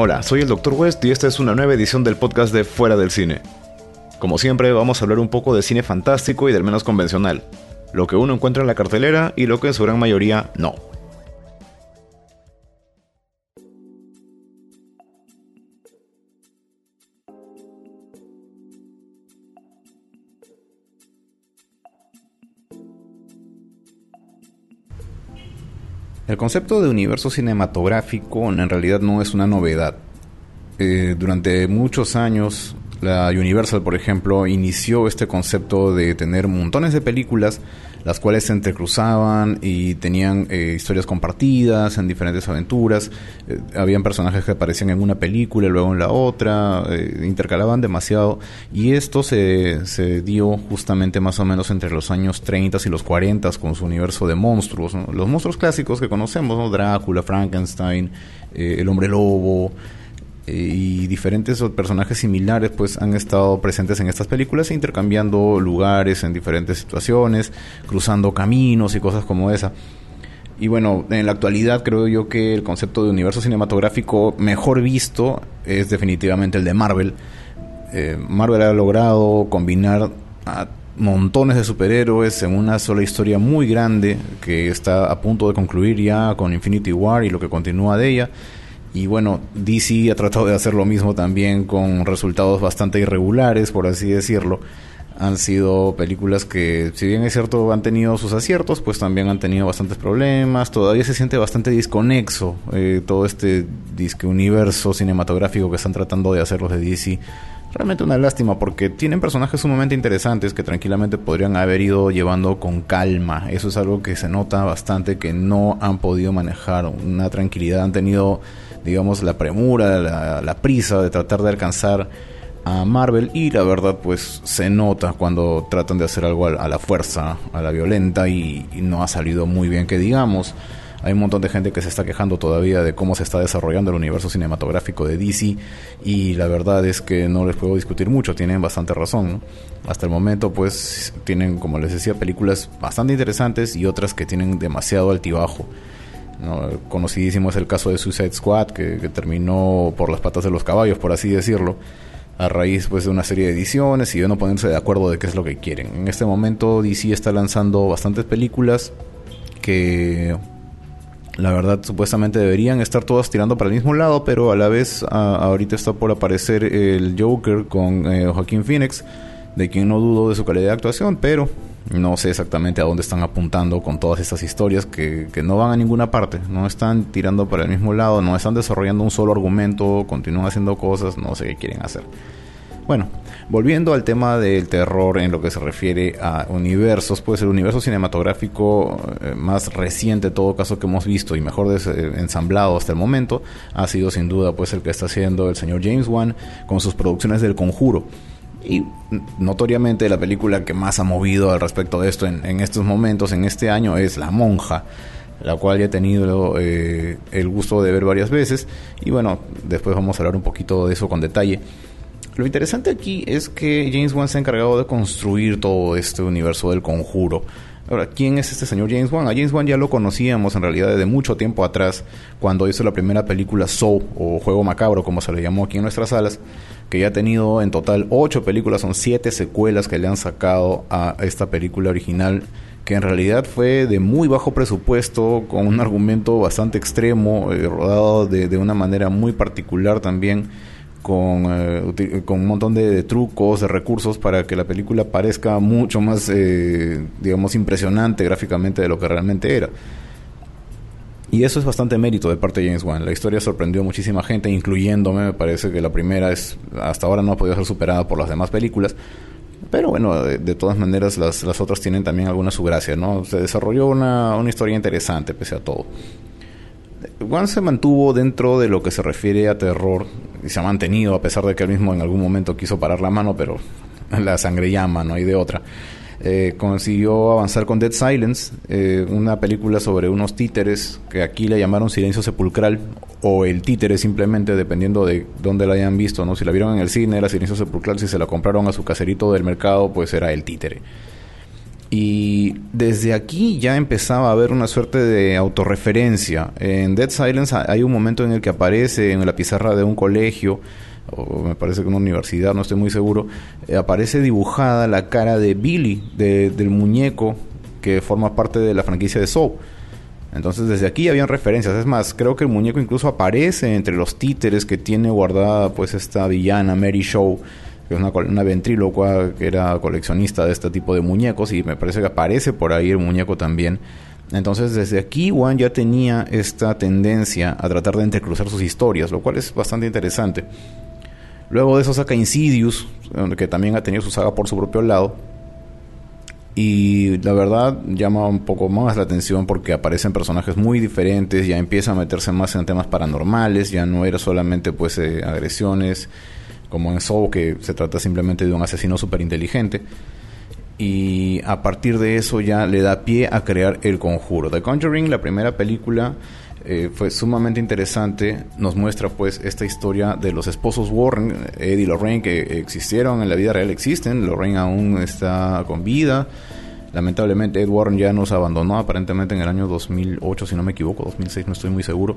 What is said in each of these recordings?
Hola, soy el Dr. West y esta es una nueva edición del podcast de Fuera del Cine. Como siempre, vamos a hablar un poco de cine fantástico y del menos convencional, lo que uno encuentra en la cartelera y lo que en su gran mayoría no. El concepto de universo cinematográfico en realidad no es una novedad. Eh, durante muchos años la Universal, por ejemplo, inició este concepto de tener montones de películas las cuales se entrecruzaban y tenían eh, historias compartidas en diferentes aventuras. Eh, habían personajes que aparecían en una película y luego en la otra, eh, intercalaban demasiado. Y esto se, se, dio justamente más o menos entre los años 30 y los 40 con su universo de monstruos. Los monstruos clásicos que conocemos, Drácula, Frankenstein, el hombre lobo y diferentes personajes similares pues han estado presentes en estas películas intercambiando lugares en diferentes situaciones, cruzando caminos y cosas como esa. Y bueno, en la actualidad creo yo que el concepto de universo cinematográfico mejor visto es definitivamente el de Marvel. Eh, Marvel ha logrado combinar a montones de superhéroes en una sola historia muy grande que está a punto de concluir ya con Infinity War y lo que continúa de ella. Y bueno, DC ha tratado de hacer lo mismo también con resultados bastante irregulares, por así decirlo. Han sido películas que, si bien es cierto, han tenido sus aciertos, pues también han tenido bastantes problemas. Todavía se siente bastante disconexo eh, todo este disque universo cinematográfico que están tratando de hacer los de DC. Realmente una lástima porque tienen personajes sumamente interesantes que tranquilamente podrían haber ido llevando con calma. Eso es algo que se nota bastante que no han podido manejar una tranquilidad. Han tenido digamos, la premura, la, prisa de tratar de alcanzar a Marvel y la verdad pues se nota cuando tratan de hacer algo a, la fuerza, a la violenta y, no ha salido muy bien que digamos. Hay un montón de gente que se está quejando todavía de cómo se está desarrollando el universo cinematográfico de DC y la verdad es que no les puedo discutir mucho, tienen bastante razón. Hasta el momento pues tienen, como les decía, películas bastante interesantes y otras que tienen demasiado altibajo. Conocidísimo es el caso de Suicide Squad, que, terminó por las patas de los caballos, por así decirlo, a raíz pues, de una serie de ediciones y de no ponerse de acuerdo de qué es lo que quieren. En este momento DC está lanzando bastantes películas que la verdad supuestamente deberían estar todas tirando para el mismo lado, pero a la vez ahorita está por aparecer el Joker con eh, Joaquín Phoenix, de quien no dudo de su calidad de actuación, pero no sé exactamente a dónde están apuntando con todas estas historias que, no van a ninguna parte, no están tirando para el mismo lado, no están desarrollando un solo argumento, continúan haciendo cosas, no sé qué quieren hacer. Bueno, volviendo al tema del terror en lo que se refiere a universos, pues el universo cinematográfico eh, más reciente, en todo caso que hemos visto y mejor eh, ensamblado hasta el momento, ha sido sin duda pues el que está haciendo el señor James Wan con sus producciones del Conjuro. Y notoriamente la película que más ha movido al respecto de esto en, estos momentos, en este año, es La Monja, la cual ya he tenido eh, el gusto de ver varias veces. Y bueno, después vamos a hablar un poquito de eso con detalle. Lo interesante aquí es que James Wan se ha encargado de construir todo este universo del conjuro. Ahora, ¿quién es este señor James Wan? A James Wan ya lo conocíamos en realidad desde mucho tiempo atrás, cuando hizo la primera película Soul, o Juego Macabro, como se le llamó aquí en nuestras salas, que ya ha tenido en total ocho películas, son siete secuelas que le han sacado a esta película original, que en realidad fue de muy bajo presupuesto, con un argumento bastante extremo, eh, rodado de, de, una manera muy particular también, con, eh, con un montón de, trucos, de recursos para que la película parezca mucho más, eh, digamos, impresionante gráficamente de lo que realmente era. Y eso es bastante mérito de parte de James Wan. La historia sorprendió a muchísima gente, incluyéndome. Me parece que la primera es hasta ahora no ha podido ser superada por las demás películas. Pero bueno, de, todas maneras las, las, otras tienen también alguna su gracia, ¿no? Se desarrolló una, una historia interesante pese a todo. Wan se mantuvo dentro de lo que se refiere a terror y se ha mantenido a pesar de que él mismo en algún momento quiso parar la mano, pero la sangre llama, no hay de otra eh, consiguió avanzar con Dead Silence, eh, una película sobre unos títeres que aquí le llamaron Silencio Sepulcral o el títere simplemente, dependiendo de dónde la hayan visto, ¿no? Si la vieron en el cine era Silencio Sepulcral, si se la compraron a su caserito del mercado, pues era el títere. Y desde aquí ya empezaba a haber una suerte de autorreferencia. En Dead Silence hay un momento en el que aparece en la pizarra de un colegio, o me parece que una universidad, no estoy muy seguro, eh, aparece dibujada la cara de Billy, del muñeco que forma parte de la franquicia de Saw. Entonces desde aquí habían referencias. Es más, creo que el muñeco incluso aparece entre los títeres que tiene guardada pues esta villana Mary Show que es una, una ventrílocua que era coleccionista de este tipo de muñecos y me parece que aparece por ahí el muñeco también. Entonces desde aquí Juan ya tenía esta tendencia a tratar de entrecruzar sus historias, lo cual es bastante interesante. Luego de eso saca Insidious, que también ha tenido su saga por su propio lado. Y la verdad llama un poco más la atención porque aparecen personajes muy diferentes, ya empieza a meterse más en temas paranormales, ya no era solamente pues eh, agresiones como en Saw, que se trata simplemente de un asesino súper inteligente. Y a partir de eso ya le da pie a crear El Conjuro. The Conjuring, la primera película, eh, fue sumamente interesante. Nos muestra pues esta historia de los esposos Warren, Ed y Lorraine, que existieron en la vida real, existen. Lorraine aún está con vida. Lamentablemente Ed Warren ya nos abandonó aparentemente en el año 2008, si no me equivoco, 2006, no estoy muy seguro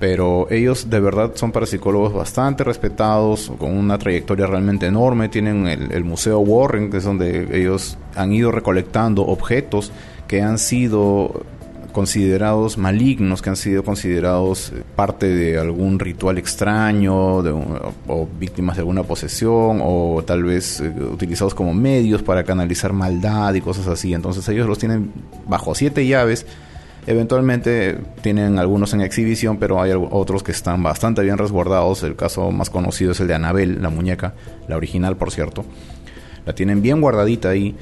pero ellos de verdad son parapsicólogos bastante respetados, con una trayectoria realmente enorme. Tienen el, Museo Warren, que es donde ellos han ido recolectando objetos que han sido considerados malignos, que han sido considerados parte de algún ritual extraño, o víctimas de alguna posesión, o tal vez eh, utilizados como medios para canalizar maldad y cosas así. Entonces ellos los tienen bajo siete llaves Eventualmente tienen algunos en exhibición, pero hay otros que están bastante bien resguardados. El caso más conocido es el de Anabel, la muñeca, la original por cierto. La tienen bien guardadita ahí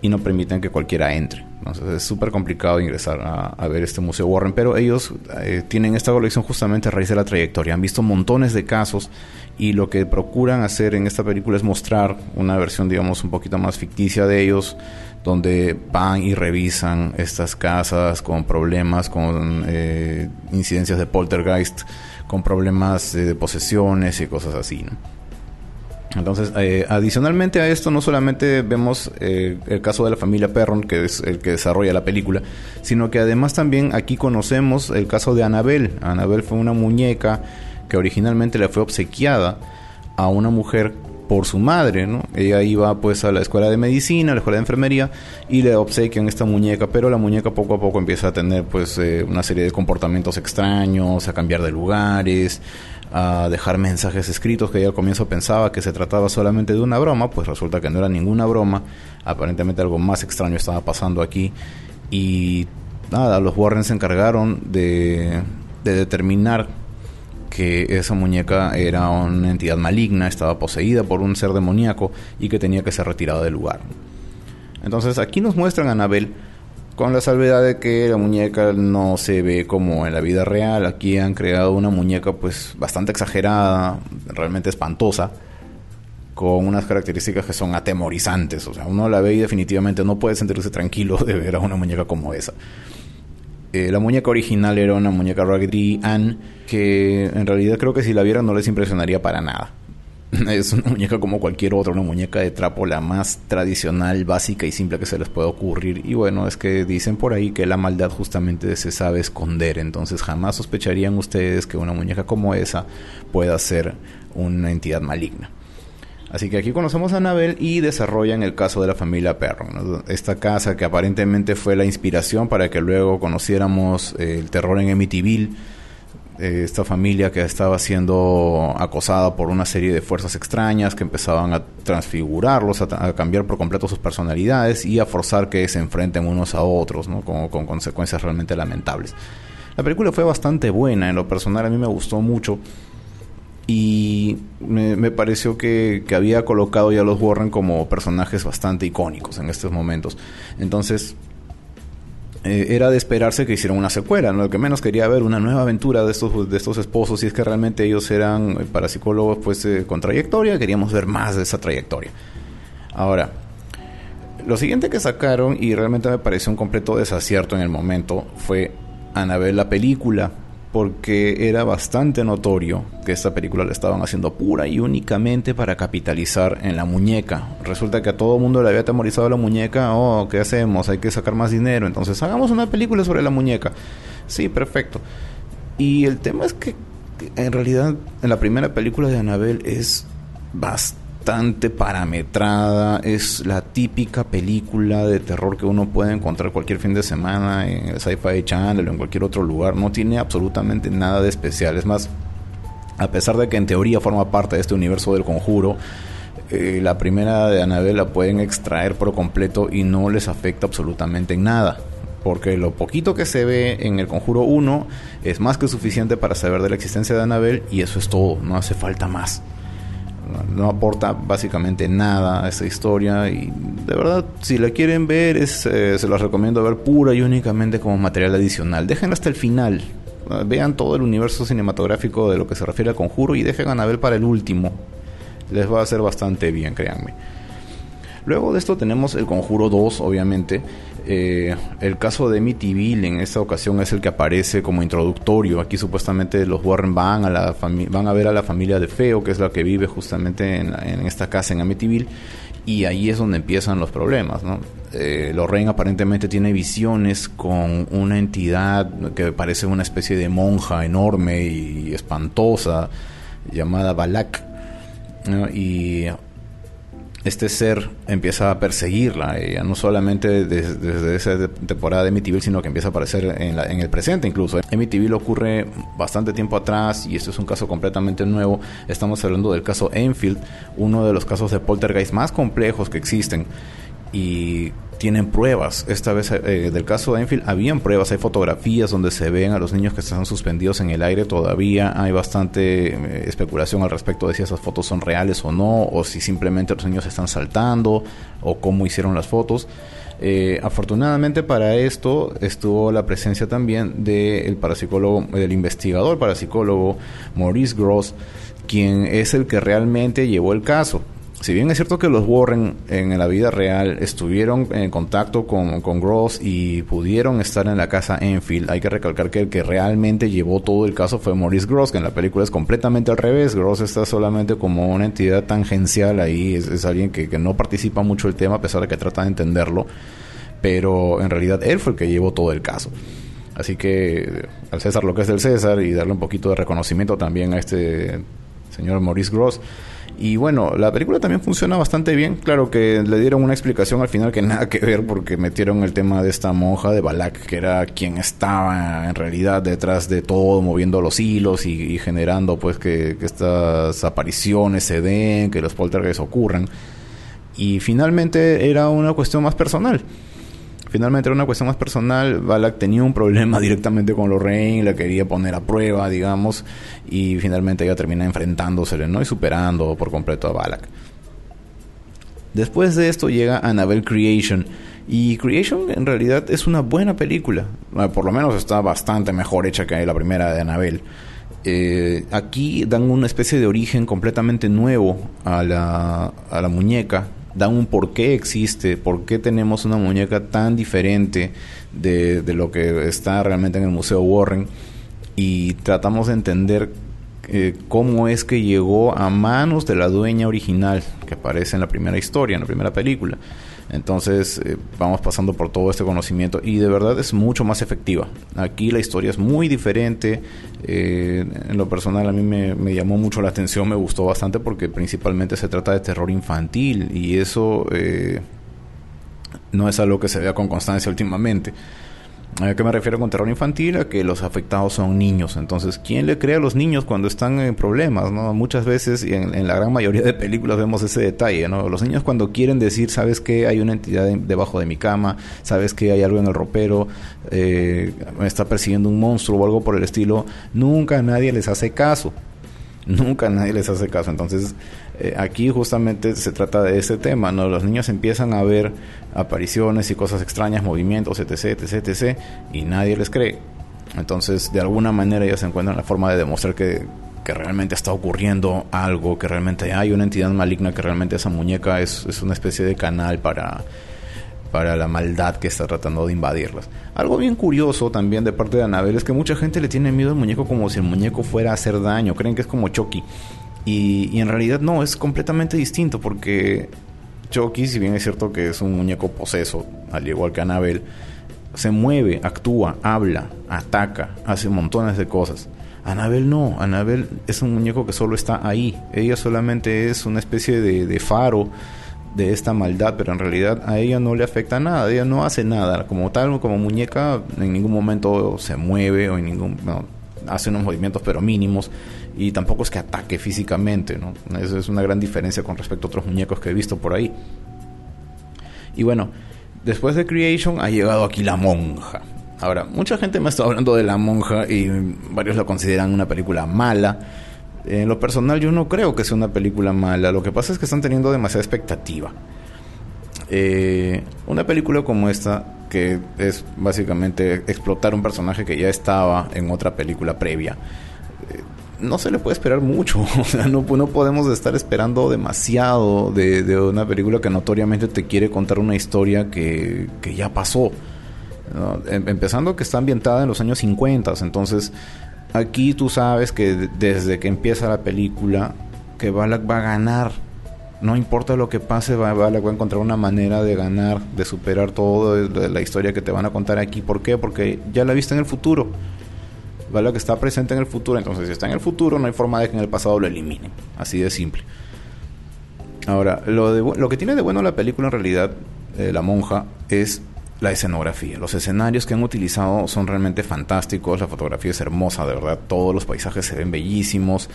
y no permiten que cualquiera entre. Entonces es súper complicado ingresar a, ver este Museo Warren, pero ellos eh, tienen esta colección justamente a raíz de la trayectoria. Han visto montones de casos y lo que procuran hacer en esta película es mostrar una versión, digamos, un poquito más ficticia de ellos, donde van y revisan estas casas con problemas, con eh, incidencias de poltergeist, con problemas de posesiones y cosas así. Entonces, eh, adicionalmente a esto, no solamente vemos eh, el caso de la familia Perron, que es el que desarrolla la película, sino que además también aquí conocemos el caso de Annabelle. Annabelle fue una muñeca que originalmente le fue obsequiada a una mujer por su madre, ¿no? Ella iba pues a la escuela de medicina, a la escuela de enfermería y le obsequian esta muñeca, pero la muñeca poco a poco empieza a tener pues eh, una serie de comportamientos extraños, a cambiar de lugares, a dejar mensajes escritos que ella al comienzo pensaba que se trataba solamente de una broma, pues resulta que no era ninguna broma, aparentemente algo más extraño estaba pasando aquí y nada, los Warren se encargaron de, de determinar que esa muñeca era una entidad maligna, estaba poseída por un ser demoníaco y que tenía que ser retirada del lugar. Entonces aquí nos muestran a Anabel con la salvedad de que la muñeca no se ve como en la vida real. Aquí han creado una muñeca pues bastante exagerada, realmente espantosa, con unas características que son atemorizantes. O sea, uno la ve y definitivamente no puede sentirse tranquilo de ver a una muñeca como esa. Eh, la muñeca original era una muñeca Raggedy Ann que en realidad creo que si la vieran no les impresionaría para nada. Es una muñeca como cualquier otra, una muñeca de trapo la más tradicional, básica y simple que se les pueda ocurrir. Y bueno, es que dicen por ahí que la maldad justamente se sabe esconder, entonces jamás sospecharían ustedes que una muñeca como esa pueda ser una entidad maligna. Así que aquí conocemos a Anabel y desarrollan el caso de la familia Perron. Esta casa que aparentemente fue la inspiración para que luego conociéramos eh, el terror en Amityville. Eh, esta familia que estaba siendo acosada por una serie de fuerzas extrañas que empezaban a transfigurarlos, a, cambiar por completo sus personalidades y a forzar que se enfrenten unos a otros, ¿no? con, con consecuencias realmente lamentables. La película fue bastante buena, en lo personal a mí me gustó mucho y me, pareció que, había colocado ya los Warren como personajes bastante icónicos en estos momentos. Entonces, eh, era de esperarse que hicieran una secuela, Lo que menos quería ver una nueva aventura de estos, de estos esposos, y es que realmente ellos eran eh, parapsicólogos pues, eh, con trayectoria, queríamos ver más de esa trayectoria. Ahora, lo siguiente que sacaron, y realmente me pareció un completo desacierto en el momento, fue Anabel la película porque era bastante notorio que esta película la estaban haciendo pura y únicamente para capitalizar en la muñeca. Resulta que a todo el mundo le había atemorizado la muñeca, oh, ¿qué hacemos? Hay que sacar más dinero, entonces hagamos una película sobre la muñeca. Sí, perfecto. Y el tema es que en realidad en la primera película de Annabelle es bastante bastante parametrada, es la típica película de terror que uno puede encontrar cualquier fin de semana en el Sci-Fi Channel o en cualquier otro lugar, no tiene absolutamente nada de especial, es más, a pesar de que en teoría forma parte de este universo del conjuro, eh, la primera de Annabelle la pueden extraer por completo y no les afecta absolutamente en nada. Porque lo poquito que se ve en el Conjuro 1 es más que suficiente para saber de la existencia de Annabelle y eso es todo, no hace falta más no aporta básicamente nada a esta historia y de verdad si la quieren ver es, eh, se los recomiendo ver pura y únicamente como material adicional. Déjenla hasta el final. Vean todo el universo cinematográfico de lo que se refiere al conjuro y dejen a ver para el último. Les va a hacer bastante bien créanme luego de esto tenemos el conjuro 2 obviamente eh, el caso de Amityville en esta ocasión es el que aparece como introductorio. Aquí supuestamente los Warren van a, la van a ver a la familia de Feo, que es la que vive justamente en, esta casa en Amityville, y ahí es donde empiezan los problemas. ¿no? Eh, Lorraine aparentemente tiene visiones con una entidad que parece una especie de monja enorme y espantosa llamada Balak. Y este ser empieza a perseguirla, ella no solamente desde, esa temporada de Amityville, sino que empieza a aparecer en, en el presente incluso. Amityville ocurre bastante tiempo atrás y este es un caso completamente nuevo. Estamos hablando del caso Enfield, uno de los casos de poltergeist más complejos que existen y tienen pruebas. Esta vez eh, del caso de Enfield habían pruebas, hay fotografías donde se ven a los niños que están suspendidos en el aire. Todavía hay bastante eh, especulación al respecto de si esas fotos son reales o no, o si simplemente los niños están saltando, o cómo hicieron las fotos. Eh, afortunadamente para esto estuvo la presencia también del parapsicólogo, del investigador parapsicólogo Maurice Gross, quien es el que realmente llevó el caso si bien es cierto que los Warren en la vida real estuvieron en contacto con, con, Gross y pudieron estar en la casa Enfield, hay que recalcar que el que realmente llevó todo el caso fue Maurice Gross, que en la película es completamente al revés. Gross está solamente como una entidad tangencial ahí, es, alguien que, que, no participa mucho el tema a pesar de que trata de entenderlo, pero en realidad él fue el que llevó todo el caso. Así que al César lo que es del César y darle un poquito de reconocimiento también a este señor Maurice Gross. Y bueno, la película también funciona bastante bien. Claro que le dieron una explicación al final que nada que ver porque metieron el tema de esta monja de Balak, que era quien estaba en realidad detrás de todo, moviendo los hilos y, generando pues que, que, estas apariciones se den, que los poltergeists ocurran. Y finalmente era una cuestión más personal. Finalmente era una cuestión más personal. Balak tenía un problema directamente con Lorraine, la quería poner a prueba, digamos, y finalmente ella termina enfrentándosele, ¿no? Y superando por completo a Balak. Después de esto llega Annabelle Creation. Y Creation en realidad es una buena película. Por lo menos está bastante mejor hecha que la primera de Annabelle. Eh, aquí dan una especie de origen completamente nuevo a la, a la muñeca dan un por qué existe, por qué tenemos una muñeca tan diferente de, de lo que está realmente en el Museo Warren y tratamos de entender eh, cómo es que llegó a manos de la dueña original que aparece en la primera historia, en la primera película. Entonces eh, vamos pasando por todo este conocimiento y de verdad es mucho más efectiva. Aquí la historia es muy diferente. Eh, en lo personal a mí me, llamó mucho la atención, me gustó bastante porque principalmente se trata de terror infantil y eso no es algo que se vea con constancia últimamente. ¿A qué me refiero con terror infantil? A que los afectados son niños. Entonces, ¿quién le cree a los niños cuando están en problemas? ¿no? Muchas veces, y en, la gran mayoría de películas vemos ese detalle. ¿no? Los niños cuando quieren decir, ¿sabes que Hay una entidad debajo de mi cama, ¿sabes que Hay algo en el ropero, eh, me está persiguiendo un monstruo o algo por el estilo. Nunca nadie les hace caso. Nunca nadie les hace caso. Entonces, eh, aquí justamente se trata de ese tema, ¿no? Los niños empiezan a ver apariciones y cosas extrañas, movimientos, etc, etc, etc, y nadie les cree. Entonces, de alguna manera ellos encuentran la forma de demostrar que, que realmente está ocurriendo algo, que realmente hay una entidad maligna, que realmente esa muñeca es, es una especie de canal para para la maldad que está tratando de invadirlas. Algo bien curioso también de parte de Anabel es que mucha gente le tiene miedo al muñeco como si el muñeco fuera a hacer daño, creen que es como Chucky. Y, y en realidad no, es completamente distinto porque Chucky, si bien es cierto que es un muñeco poseso, al igual que Anabel, se mueve, actúa, habla, ataca, hace montones de cosas. Anabel no, Anabel es un muñeco que solo está ahí. Ella solamente es una especie de, faro de esta maldad, pero en realidad a ella no le afecta nada, ella no hace nada. Como tal, como muñeca, en ningún momento se mueve o en ningún. No, hace unos movimientos, pero mínimos. Y tampoco es que ataque físicamente, ¿no? Eso es una gran diferencia con respecto a otros muñecos que he visto por ahí. Y bueno, después de Creation ha llegado aquí La Monja. Ahora, mucha gente me está hablando de La Monja y varios la consideran una película mala. En lo personal yo no creo que sea una película mala. Lo que pasa es que están teniendo demasiada expectativa. Eh, una película como esta, que es básicamente explotar un personaje que ya estaba en otra película previa, eh, no se le puede esperar mucho. O sea, no, no podemos estar esperando demasiado de, una película que notoriamente te quiere contar una historia que, que ya pasó. Em, empezando que está ambientada en los años 50, entonces aquí tú sabes que desde que empieza la película que Balak va a ganar. No importa lo que pase, va a encontrar una manera de ganar, de superar todo la historia que te van a contar aquí. ¿Por qué? Porque ya la viste en el futuro. Balak está presente en el futuro, entonces si está en el futuro no hay forma de que en el pasado lo eliminen. Así de simple. Ahora, lo que tiene de bueno la película en realidad, eh, La Monja, es la escenografía. Los escenarios que han utilizado son realmente fantásticos, la fotografía es hermosa, de verdad, todos los paisajes se ven bellísimos,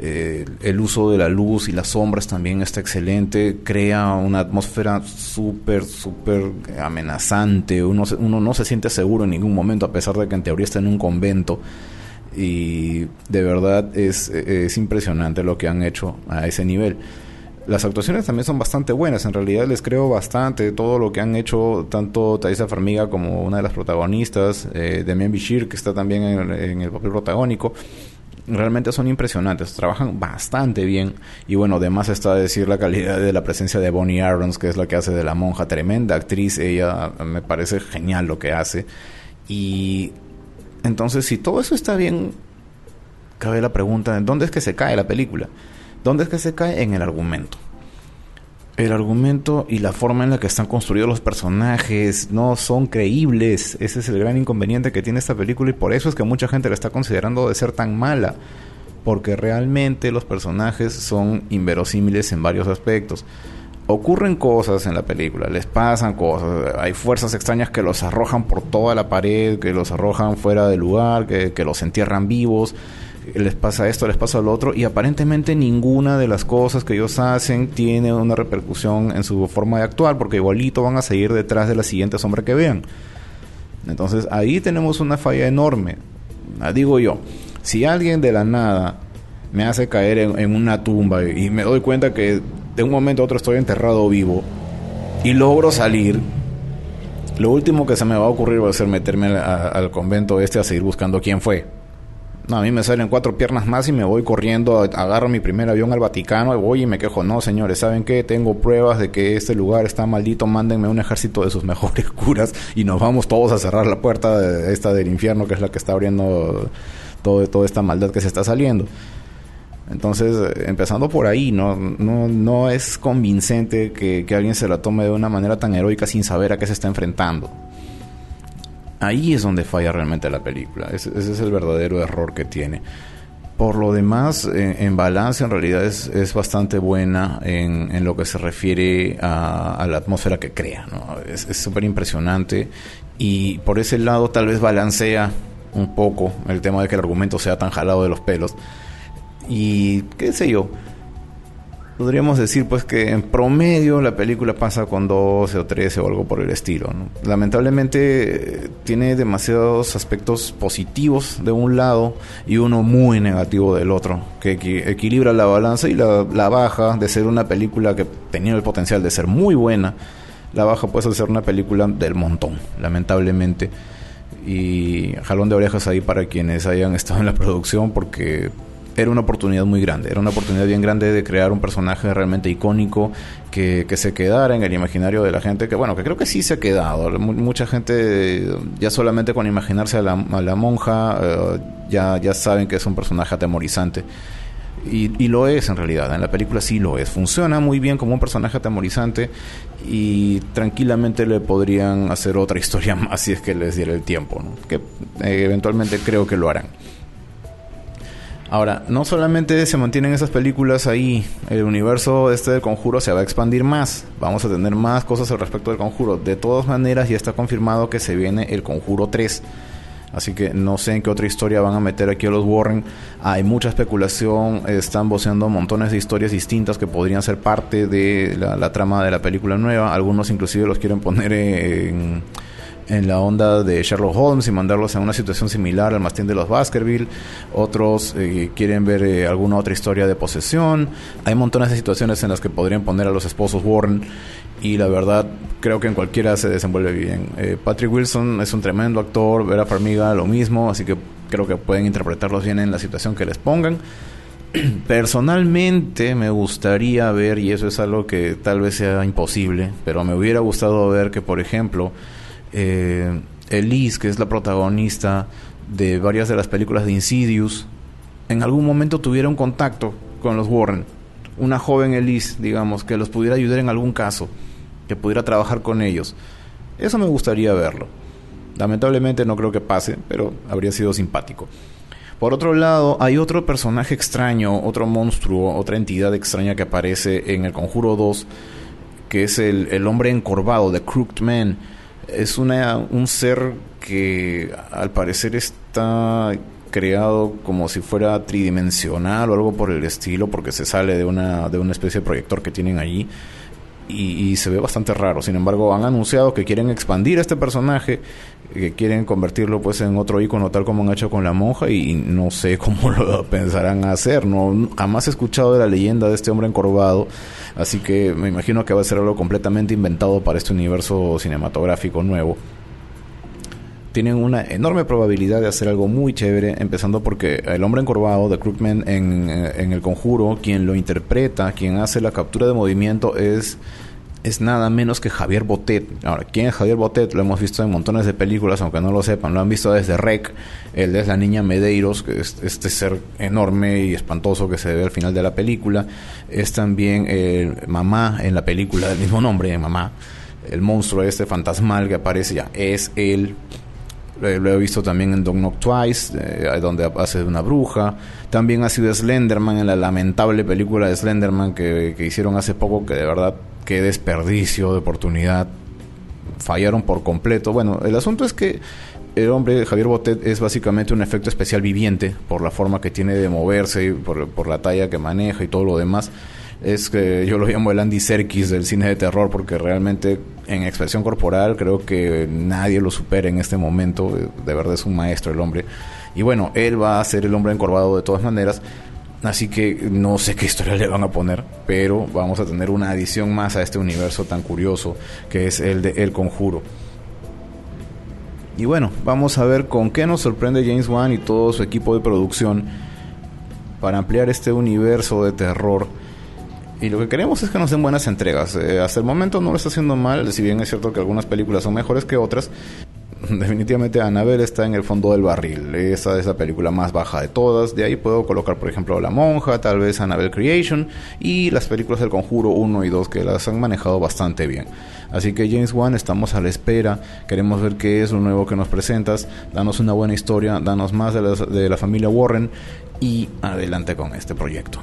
eh, el uso de la luz y las sombras también está excelente, crea una atmósfera súper, súper amenazante, uno, uno no se siente seguro en ningún momento, a pesar de que en teoría está en un convento. Y de verdad es, es impresionante lo que han hecho a ese nivel. Las actuaciones también son bastante buenas, en realidad les creo bastante todo lo que han hecho tanto Thaisa Farmiga como una de las protagonistas, eh, Demian Bichir, que está también en, en, el papel protagónico. Realmente son impresionantes, trabajan bastante bien y bueno, además está decir la calidad de la presencia de Bonnie Arons, que es la que hace de la monja, tremenda actriz, ella me parece genial lo que hace y entonces si todo eso está bien, cabe la pregunta, ¿dónde es que se cae la película? ¿Dónde es que se cae? En el argumento. El argumento y la forma en la que están construidos los personajes no son creíbles. Ese es el gran inconveniente que tiene esta película y por eso es que mucha gente la está considerando de ser tan mala. Porque realmente los personajes son inverosímiles en varios aspectos. Ocurren cosas en la película, les pasan cosas. Hay fuerzas extrañas que los arrojan por toda la pared, que los arrojan fuera del lugar, que, que los entierran vivos les pasa esto, les pasa lo otro, y aparentemente ninguna de las cosas que ellos hacen tiene una repercusión en su forma de actuar, porque igualito van a seguir detrás de la siguiente sombra que vean. Entonces ahí tenemos una falla enorme. Digo yo, si alguien de la nada me hace caer en, una tumba y me doy cuenta que de un momento a otro estoy enterrado vivo y logro salir, lo último que se me va a ocurrir va a ser meterme al convento este a seguir buscando quién fue. No, a mí me salen cuatro piernas más y me voy corriendo, agarro mi primer avión al Vaticano y voy y me quejo. No, señores, ¿saben qué? Tengo pruebas de que este lugar está maldito. Mándenme un ejército de sus mejores curas y nos vamos todos a cerrar la puerta de esta del infierno, que es la que está abriendo todo, toda esta maldad que se está saliendo. Entonces, empezando por ahí, no, no, no es convincente que, que alguien se la tome de una manera tan heroica sin saber a qué se está enfrentando. Ahí es donde falla realmente la película. Ese, es el verdadero error que tiene. Por lo demás, en, balance en realidad es, es bastante buena en, lo que se refiere a, a la atmósfera que crea. ¿no? Es súper impresionante y por ese lado tal vez balancea un poco el tema de que el argumento sea tan jalado de los pelos. Y qué sé yo, podríamos decir pues que en promedio la película pasa con 12 o 13 o algo por el estilo. Lamentablemente tiene demasiados aspectos positivos de un lado y uno muy negativo del otro, que equi equilibra la balanza y la, la, baja de ser una película que tenía el potencial de ser muy buena, la baja puede ser una película del montón, lamentablemente. Y jalón de orejas ahí para quienes hayan estado en la producción porque era una oportunidad muy grande, era una oportunidad bien grande de crear un personaje realmente icónico que, que se quedara en el imaginario de la gente, que bueno, que creo que sí se ha quedado. mucha gente ya solamente con imaginarse a la, a la monja eh, ya, ya saben que es un personaje atemorizante. Y, y, lo es en realidad, en la película sí lo es. Funciona muy bien como un personaje atemorizante y tranquilamente le podrían hacer otra historia más si es que les diera el tiempo, que eh, eventualmente creo que lo harán. Ahora, no solamente se mantienen esas películas ahí, el universo este del conjuro se va a expandir más, vamos a tener más cosas al respecto del conjuro. De todas maneras, ya está confirmado que se viene el conjuro 3. Así que no sé en qué otra historia van a meter aquí a los Warren. Hay mucha especulación, están voceando montones de historias distintas que podrían ser parte de la, trama de la película nueva. Algunos inclusive los quieren poner en en la onda de Sherlock Holmes y mandarlos a una situación similar al mastín de los Baskerville. Otros eh, quieren ver eh, alguna otra historia de posesión. Hay montones de situaciones en las que podrían poner a los esposos Warren y la verdad creo que en cualquiera se desenvuelve bien. Eh, Patrick Wilson es un tremendo actor, Vera Farmiga lo mismo, así que creo que pueden interpretarlos bien en la situación que les pongan. Personalmente me gustaría ver, y eso es algo que tal vez sea imposible, pero me hubiera gustado ver que, por ejemplo, eh, Elise, que es la protagonista de varias de las películas de Insidious, en algún momento tuviera un contacto con los Warren. Una joven Elise, digamos, que los pudiera ayudar en algún caso, que pudiera trabajar con ellos. Eso me gustaría verlo. Lamentablemente no creo que pase, pero habría sido simpático. Por otro lado, hay otro personaje extraño, otro monstruo, otra entidad extraña que aparece en el Conjuro 2, que es el, el hombre encorvado, de Crooked Man es una, un ser que al parecer está creado como si fuera tridimensional o algo por el estilo, porque se sale de una, de una especie de proyector que tienen allí. Y, se ve bastante raro. Sin embargo, han anunciado que quieren expandir este personaje, que quieren convertirlo pues en otro icono tal como han hecho con la monja y no sé cómo lo pensarán hacer. No jamás he escuchado de la leyenda de este hombre encorvado Así que me imagino que va a ser algo completamente inventado para este universo cinematográfico nuevo. Tienen una enorme probabilidad de hacer algo muy chévere, empezando porque el hombre encorvado de Crookman en, eh, en El Conjuro, quien lo interpreta, quien hace la captura de movimiento es es nada menos que Javier Botet. Ahora, ¿quién es Javier Botet? Lo hemos visto en montones de películas, aunque no lo sepan. Lo han visto desde Rec. Él es la niña Medeiros, que es este ser enorme y espantoso que se ve al final de la película. Es también el Mamá en la película del mismo nombre, Mamá. El monstruo este fantasmal que aparece ya es él. Lo he visto también en Don't Knock Twice, eh, donde hace de una bruja. También ha sido Slenderman en la lamentable película de Slenderman que, que hicieron hace poco, que de verdad qué desperdicio de oportunidad. Fallaron por completo. Bueno, el asunto es que el hombre, Javier Botet, es básicamente un efecto especial viviente por la forma que tiene de moverse, y por, la talla que maneja y todo lo demás. Es que yo lo llamo el Andy Serkis del cine de terror porque realmente en expresión corporal creo que nadie lo supera en este momento. De verdad es un maestro el hombre. Y bueno, él va a ser el hombre encorvado de todas maneras. Así que no sé qué historia le van a poner, pero vamos a tener una adición más a este universo tan curioso que es el de El Conjuro. Y bueno, vamos a ver con qué nos sorprende James Wan y todo su equipo de producción para ampliar este universo de terror. Y lo que queremos es que nos den buenas entregas. Eh, hasta el momento no lo está haciendo mal, si bien es cierto que algunas películas son mejores que otras, definitivamente Annabelle está en el fondo del barril. Esa es la película más baja de todas. De ahí puedo colocar, por ejemplo, La Monja, tal vez Annabelle Creation y las películas del Conjuro 1 y 2 que las han manejado bastante bien. Así que James Wan, estamos a la espera. Queremos ver qué es lo nuevo que nos presentas. Danos una buena historia, danos más de de la familia Warren y adelante con este proyecto.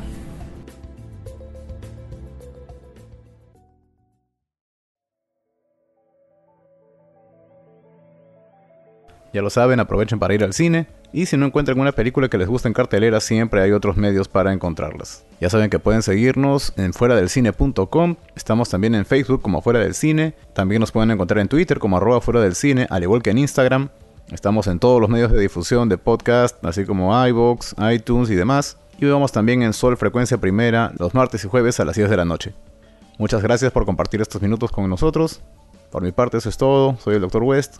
Ya lo saben, aprovechen para ir al cine. Y si no encuentran una película que les guste en cartelera, siempre hay otros medios para encontrarlas. Ya saben que pueden seguirnos en fuera del cine.com. Estamos también en Facebook como Fuera del Cine. También nos pueden encontrar en Twitter como arroba fuera del cine, al igual que en Instagram. Estamos en todos los medios de difusión de podcast, así como iVoox, iTunes y demás. Y vamos también en Sol Frecuencia Primera los martes y jueves a las 10 de la noche. Muchas gracias por compartir estos minutos con nosotros. Por mi parte eso es todo. Soy el Dr. West.